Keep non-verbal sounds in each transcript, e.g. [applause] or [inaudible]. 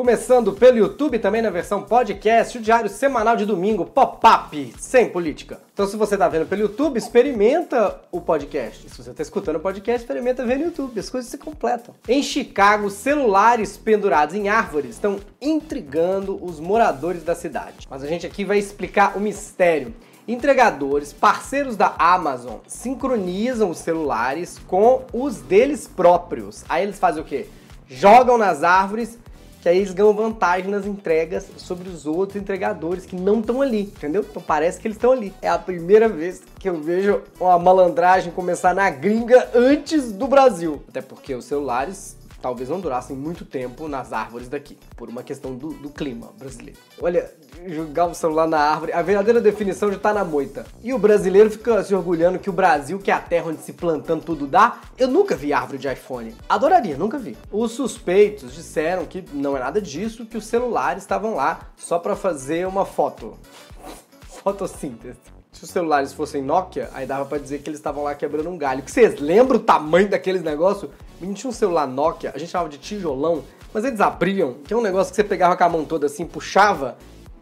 Começando pelo YouTube, também na versão podcast, o diário semanal de domingo, pop-up, sem política. Então, se você está vendo pelo YouTube, experimenta o podcast. Se você está escutando o podcast, experimenta ver no YouTube. As coisas se completam. Em Chicago, celulares pendurados em árvores estão intrigando os moradores da cidade. Mas a gente aqui vai explicar o mistério. Entregadores, parceiros da Amazon, sincronizam os celulares com os deles próprios. Aí eles fazem o quê? Jogam nas árvores que aí eles ganham vantagem nas entregas sobre os outros entregadores que não estão ali, entendeu? Então parece que eles estão ali. É a primeira vez que eu vejo uma malandragem começar na gringa antes do Brasil. Até porque os celulares talvez não durassem muito tempo nas árvores daqui, por uma questão do, do clima brasileiro. Olha, jogar o celular na árvore, a verdadeira definição já tá na moita. E o brasileiro fica se orgulhando que o Brasil, que é a terra onde se plantando tudo dá, eu nunca vi árvore de iPhone. Adoraria, nunca vi. Os suspeitos disseram que não é nada disso, que os celulares estavam lá só para fazer uma foto. Fotossíntese. Se os celulares fossem Nokia, aí dava para dizer que eles estavam lá quebrando um galho. Vocês lembram o tamanho daqueles negócios? A gente tinha um celular Nokia, a gente chamava de tijolão, mas eles abriam, que é um negócio que você pegava com a mão toda assim, puxava,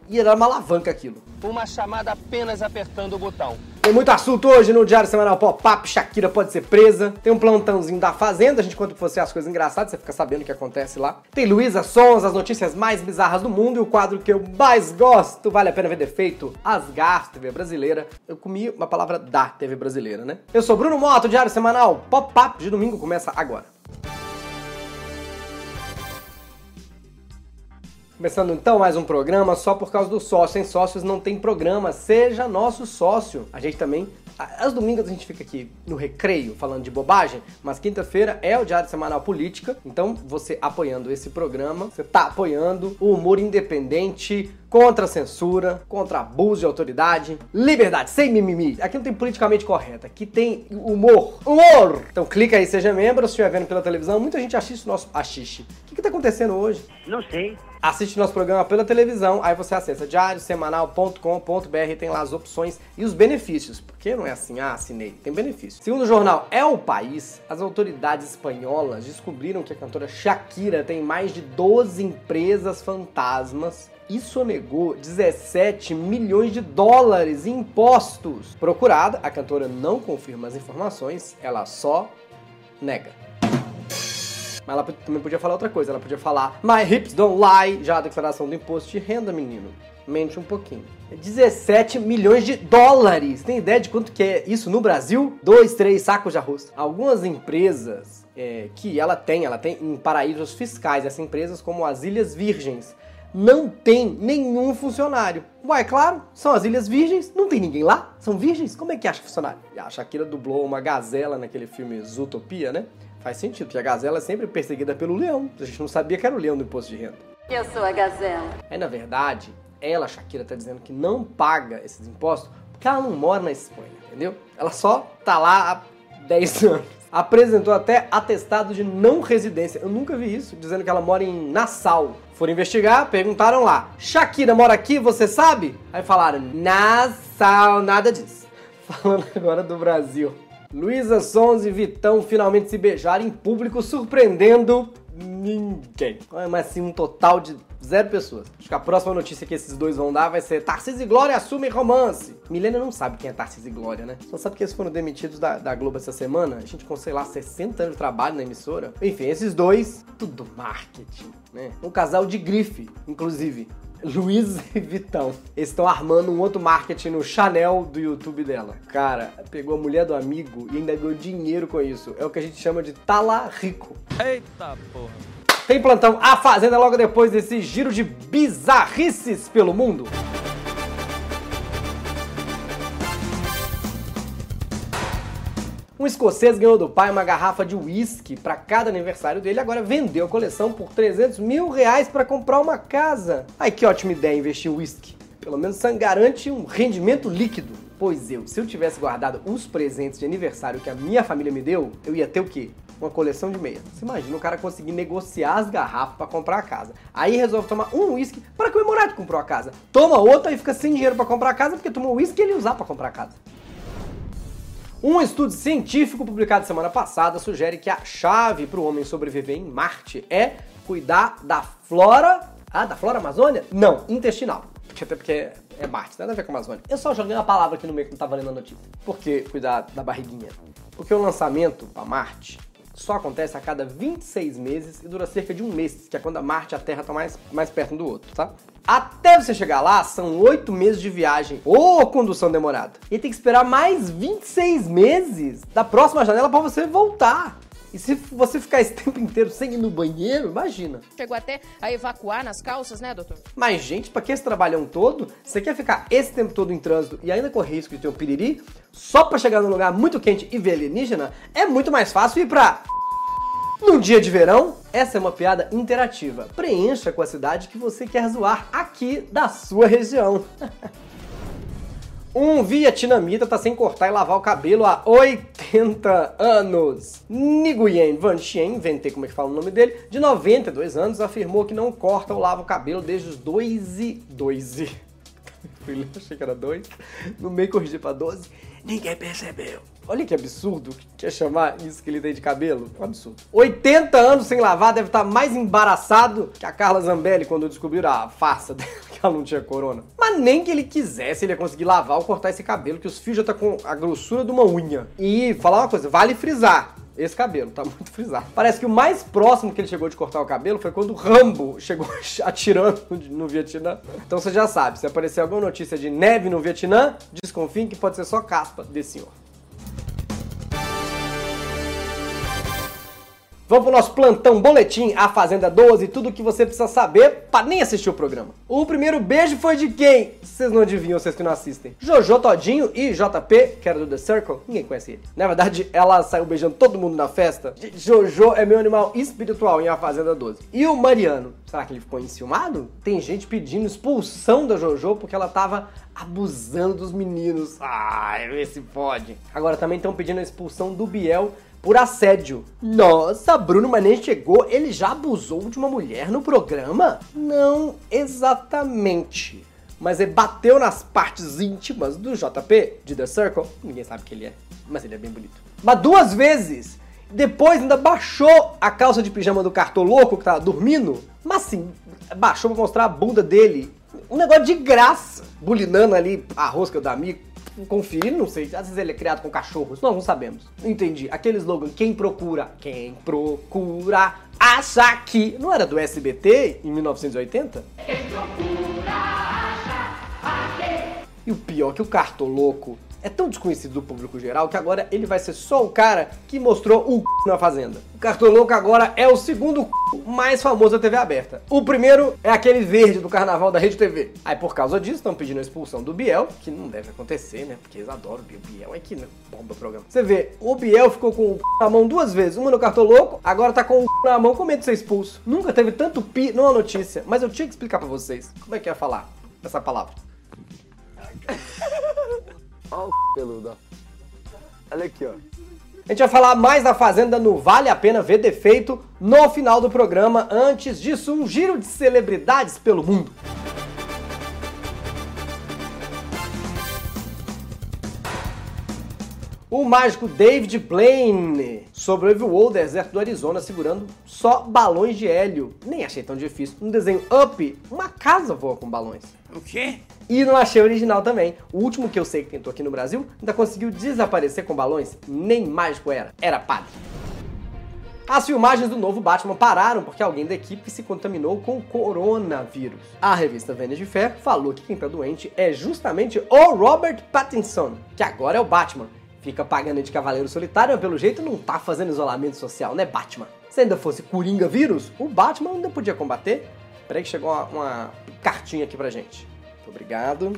e era uma alavanca aquilo. Uma chamada apenas apertando o botão. Tem muito assunto hoje no Diário Semanal Pop-Up. Shakira pode ser presa. Tem um plantãozinho da Fazenda. A gente conta pra você as coisas engraçadas, você fica sabendo o que acontece lá. Tem Luísa Sons, as notícias mais bizarras do mundo. E o quadro que eu mais gosto, vale a pena ver defeito, Asgar, TV brasileira. Eu comi uma palavra da TV brasileira, né? Eu sou Bruno Moto, Diário Semanal Pop-Up de domingo começa agora. Começando então mais um programa só por causa do sócio. Sem sócios não tem programa. Seja nosso sócio. A gente também. Às domingos a gente fica aqui no recreio falando de bobagem, mas quinta-feira é o Diário Semanal Política. Então, você apoiando esse programa, você está apoiando o humor independente, contra a censura, contra abuso de autoridade, liberdade, sem mimimi. Aqui não tem politicamente correto, aqui tem humor. Humor! Então clica aí, seja membro, se estiver vendo pela televisão, muita gente assiste o nosso assiste. O que, que tá acontecendo hoje? Não sei. Assiste nosso programa pela televisão, aí você acessa diariosemanal.com.br, tem lá as opções e os benefícios. Porque não é assim, ah, assinei, tem benefício. Segundo o jornal É o País, as autoridades espanholas descobriram que a cantora Shakira tem mais de 12 empresas fantasmas e sonegou 17 milhões de dólares em impostos. Procurada, a cantora não confirma as informações, ela só nega. Mas ela também podia falar outra coisa, ela podia falar My hips don't lie, já a declaração do imposto de renda, menino. Mente um pouquinho. 17 milhões de dólares. Tem ideia de quanto que é isso no Brasil? Dois, três sacos de arroz. Algumas empresas é, que ela tem, ela tem em paraísos fiscais, essas empresas como as Ilhas Virgens, não tem nenhum funcionário. Ué, claro, são as Ilhas Virgens, não tem ninguém lá? São virgens? Como é que acha funcionário? A Shakira dublou uma gazela naquele filme Zootopia, né? Faz sentido, porque a gazela é sempre perseguida pelo leão. A gente não sabia que era o leão do imposto de renda. Eu sou a gazela. Aí, na verdade, ela, Shakira, tá dizendo que não paga esses impostos porque ela não mora na Espanha, entendeu? Ela só tá lá há 10 [laughs] anos. Apresentou até atestado de não residência. Eu nunca vi isso, dizendo que ela mora em Nassau. Foram investigar, perguntaram lá: Shakira mora aqui, você sabe? Aí falaram: Nassau, nada disso. [laughs] Falando agora do Brasil. Luísa Sons e Vitão finalmente se beijaram em público, surpreendendo ninguém. Mas assim, um total de zero pessoas. Acho que a próxima notícia que esses dois vão dar vai ser Tarcísio e Glória assumem romance. Milena não sabe quem é Tarcísio e Glória, né? Só sabe que eles foram demitidos da, da Globo essa semana. A gente com, sei lá, 60 anos de trabalho na emissora. Enfim, esses dois, tudo marketing, né? Um casal de grife, inclusive. Luiz [laughs] e Vitão. Eles estão armando um outro marketing no Chanel do YouTube dela. Cara, pegou a mulher do amigo e ainda ganhou dinheiro com isso. É o que a gente chama de tala rico. Eita porra. Tem plantão A Fazenda logo depois desse giro de bizarrices pelo mundo. Um escocês ganhou do pai uma garrafa de uísque para cada aniversário dele, agora vendeu a coleção por 300 mil reais para comprar uma casa. Ai, que ótima ideia investir uísque. Pelo menos isso garante um rendimento líquido. Pois eu, se eu tivesse guardado os presentes de aniversário que a minha família me deu, eu ia ter o quê? Uma coleção de meia. Você imagina o cara conseguir negociar as garrafas para comprar a casa. Aí resolve tomar um uísque para comemorar que comprou a casa. Toma outro e fica sem dinheiro para comprar a casa porque tomou uísque e ele usar para comprar a casa. Um estudo científico publicado semana passada sugere que a chave para o homem sobreviver em Marte é cuidar da flora. Ah, da flora amazônia? Não, intestinal. Porque até porque é Marte, nada a ver com a Amazônia. Eu só joguei uma palavra aqui no meio que não tava lendo a notícia. Por que cuidar da barriguinha? Porque o lançamento para Marte só acontece a cada 26 meses e dura cerca de um mês, que é quando a Marte e a Terra estão mais, mais perto um do outro, tá? Até você chegar lá, são oito meses de viagem ou condução demorada. E tem que esperar mais 26 meses da próxima janela para você voltar. E se você ficar esse [laughs] tempo inteiro sem ir no banheiro, imagina. Chegou até a evacuar nas calças, né, doutor? Mas, gente, pra que esse trabalhão todo? Você quer ficar esse tempo todo em trânsito e ainda correr risco de ter um piriri? Só pra chegar num lugar muito quente e ver alienígena? É muito mais fácil ir pra... No dia de verão, essa é uma piada interativa. Preencha com a cidade que você quer zoar aqui da sua região. [laughs] Um vietnamita tá sem cortar e lavar o cabelo há 80 anos. Nguyen Van Chien, inventei como é que fala o nome dele, de 92 anos, afirmou que não corta ou lava o cabelo desde os 2 e... 2 e... [laughs] Achei que era 2. No meio corrigi pra 12. Ninguém percebeu. Olha que absurdo que é chamar isso que ele tem de cabelo. Um absurdo. 80 anos sem lavar, deve estar mais embaraçado que a Carla Zambelli quando descobriram a farsa [laughs] dela, que ela não tinha corona. Mas nem que ele quisesse, ele ia conseguir lavar ou cortar esse cabelo, que os fios já tá com a grossura de uma unha. E falar uma coisa, vale frisar. Esse cabelo tá [laughs] muito frisado. Parece que o mais próximo que ele chegou de cortar o cabelo foi quando o Rambo chegou [laughs] atirando no Vietnã. Então você já sabe, se aparecer alguma notícia de neve no Vietnã, desconfie que pode ser só caspa desse senhor. Vamos pro nosso plantão boletim, a Fazenda 12, tudo o que você precisa saber para nem assistir o programa. O primeiro beijo foi de quem? Vocês não adivinham, vocês que não assistem. Jojo Todinho e JP, que era do The Circle, ninguém conhece ele. Na verdade, ela saiu beijando todo mundo na festa. Jojo é meu animal espiritual em A Fazenda 12. E o Mariano, será que ele ficou enciumado? Tem gente pedindo expulsão da Jojo porque ela tava abusando dos meninos. Ai, vê se pode. Agora também estão pedindo a expulsão do Biel por assédio. Nossa, Bruno, mas nem chegou, ele já abusou de uma mulher no programa? Não exatamente. Mas ele bateu nas partes íntimas do JP, de The Circle. Ninguém sabe quem ele é, mas ele é bem bonito. Mas duas vezes. Depois ainda baixou a calça de pijama do cartoloco que tava dormindo. Mas assim, baixou pra mostrar a bunda dele. Um negócio de graça. Bulinando ali a rosca do amigo conferir, não sei. Às vezes ele é criado com cachorros, nós não sabemos. Entendi. Aquele slogan, quem procura, quem procura, acha que. Não era do SBT em 1980? Quem procura, acha aqui. E o pior é que o cartoloco é tão desconhecido do público geral que agora ele vai ser só o cara que mostrou o c... na Fazenda. O Cartoloco agora é o segundo c... mais famoso da TV aberta. O primeiro é aquele verde do carnaval da Rede TV. Aí por causa disso estão pedindo a expulsão do Biel, que não deve acontecer, né? Porque eles adoram o Biel. Biel é que né? bomba o programa. Você vê, o Biel ficou com o c... na mão duas vezes, uma no Cartoloco, agora tá com o c... na mão com medo de ser expulso. Nunca teve tanto pi numa notícia, mas eu tinha que explicar para vocês como é que ia falar essa palavra. Olha o peludo. Olha aqui, ó. A gente vai falar mais da Fazenda no Vale a Pena Ver Defeito no final do programa. Antes disso, um giro de celebridades pelo mundo. O mágico David Blaine sobrevoou o deserto do Arizona segurando só balões de hélio. Nem achei tão difícil. No desenho Up, uma casa voa com balões. O quê? E não achei original também. O último que eu sei que tentou aqui no Brasil ainda conseguiu desaparecer com balões. Nem mágico era, era padre. As filmagens do novo Batman pararam porque alguém da equipe se contaminou com o coronavírus. A revista Vanity Fair falou que quem tá doente é justamente o Robert Pattinson, que agora é o Batman. Fica pagando de cavaleiro solitário, mas pelo jeito não tá fazendo isolamento social, né, Batman? Se ainda fosse Coringa vírus, o Batman ainda podia combater. Peraí que chegou uma, uma cartinha aqui pra gente. Muito obrigado.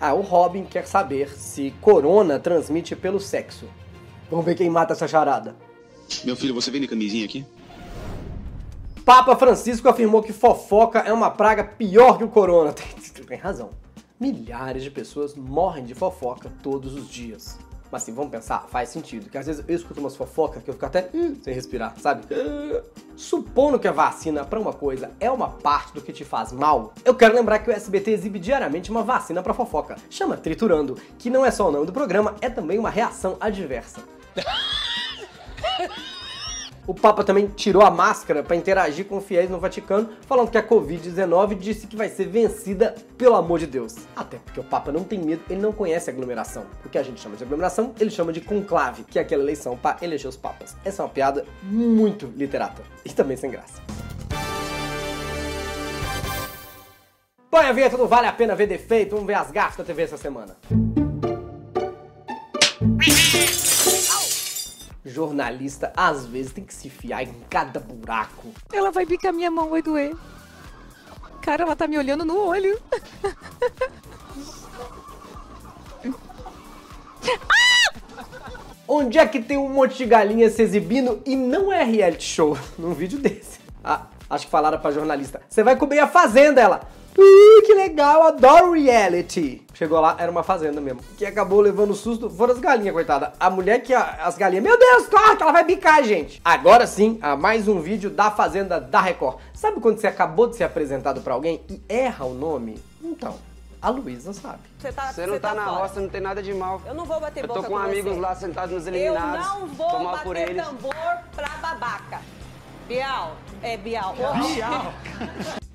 Ah, o Robin quer saber se corona transmite pelo sexo. Vamos ver quem mata essa charada. Meu filho, você vende camisinha aqui? Papa Francisco afirmou que fofoca é uma praga pior que o corona. Tem, [laughs] tem razão. Milhares de pessoas morrem de fofoca todos os dias. Mas assim, vamos pensar, faz sentido. Que às vezes eu escuto umas fofocas que eu fico até uh, sem respirar, sabe? Uh, supondo que a vacina para uma coisa é uma parte do que te faz mal, eu quero lembrar que o SBT exibe diariamente uma vacina para fofoca. Chama Triturando, que não é só o nome do programa, é também uma reação adversa. [laughs] O Papa também tirou a máscara para interagir com fiéis no Vaticano, falando que a Covid-19 disse que vai ser vencida pelo amor de Deus. Até porque o Papa não tem medo, ele não conhece aglomeração. O que a gente chama de aglomeração, ele chama de conclave, que é aquela eleição para eleger os papas. Essa é uma piada muito literata e também sem graça. Põe a vinheta do Vale a Pena Ver Defeito, vamos ver as gafas da TV essa semana. Jornalista às vezes tem que se fiar em cada buraco. Ela vai bicar minha mão, vai doer. Cara, ela tá me olhando no olho. Onde é que tem um monte de galinha se exibindo e não é reality show num vídeo desse? Ah, acho que falaram pra jornalista. Você vai comer a fazenda, ela. Ui, que legal, adoro reality. Chegou lá, era uma fazenda mesmo. Que acabou levando susto foram as galinhas, coitada. A mulher que a- as galinhas, meu Deus, corre que ela vai bicar gente. Agora sim, a mais um vídeo da fazenda da Record. Sabe quando você acabou de ser apresentado pra alguém e erra o nome? Então, a Luísa sabe. Você, tá, Você não tá, na fora. roça, não tem nada de mal. Eu não vou bater Eu tô com com amigos você. lá sentados nos Eu eliminados. não vou bater tambor pra babaca. Bial, é Bial. Bial.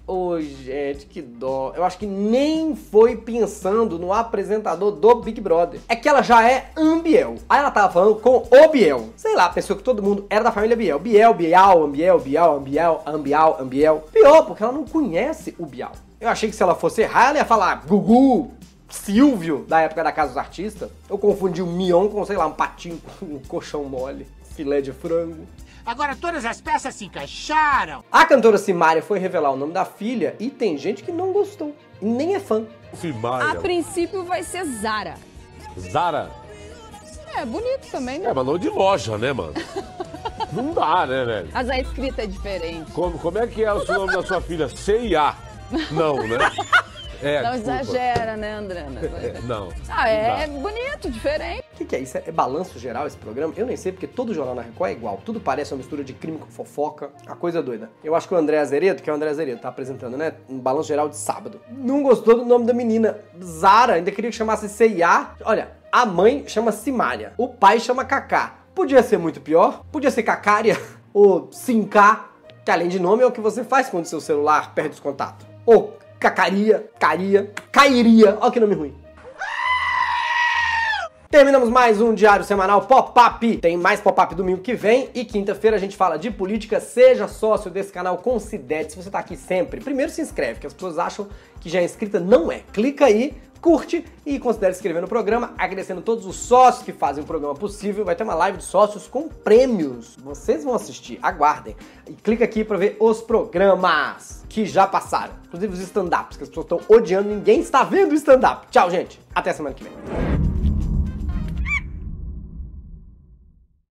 Ô, gente, que dó. Eu acho que nem foi pensando no apresentador do Big Brother. É que ela já é Ambiel. Aí ela tava falando com o Biel. Sei lá, pensou que todo mundo era da família Biel. Biel, Bial, Ambiel, Bial, Ambiel, Ambial, Ambiel. Pior, porque ela não conhece o Bial. Eu achei que se ela fosse errar, ela ia falar Gugu, Silvio, da época da Casa dos Artistas. Eu confundi um Mion com, sei lá, um patinho com um colchão mole, filé de frango. Agora todas as peças se encaixaram. A cantora Simária foi revelar o nome da filha e tem gente que não gostou. E nem é fã. Simária. A princípio vai ser Zara. Zara. É, bonito também, né? É, mas não de loja, né, mano? [laughs] Não dá, né, velho? Mas a escrita é diferente. Como, como é que é o nome da sua filha? CIA. Não, né? [laughs] É, Não desculpa. exagera, né, Andrana? [laughs] É, não. Ah, é Não bonito, diferente. Que, que é isso? É balanço geral esse programa? Eu nem sei, porque todo jornal na Record é igual. Tudo parece uma mistura de crime com fofoca. A coisa doida. Eu acho que o André Azeredo, que é o André Azeredo, tá apresentando, né? Um balanço geral de sábado. Não gostou do nome da menina. Zara, ainda queria que chamasse CIA. Olha, a mãe chama Simária. O pai chama Kaká. Podia ser muito pior. Podia ser Cacária. [laughs] Ou Sinká. Que além de nome é o que você faz quando seu celular perde os contatos. Ou Cacaria, Caria, Cairia. Olha que nome ruim. Terminamos mais um diário semanal Pop-Up. Tem mais Pop-Up domingo que vem e quinta-feira a gente fala de política. Seja sócio desse canal, considere. Se você tá aqui sempre, primeiro se inscreve, que as pessoas acham que já é inscrita. Não é. Clica aí, curte e considere se inscrever no programa. Agradecendo todos os sócios que fazem o programa possível. Vai ter uma live de sócios com prêmios. Vocês vão assistir, aguardem. E clica aqui para ver os programas que já passaram. Inclusive os stand-ups, que as pessoas estão odiando. Ninguém está vendo o stand-up. Tchau, gente. Até semana que vem.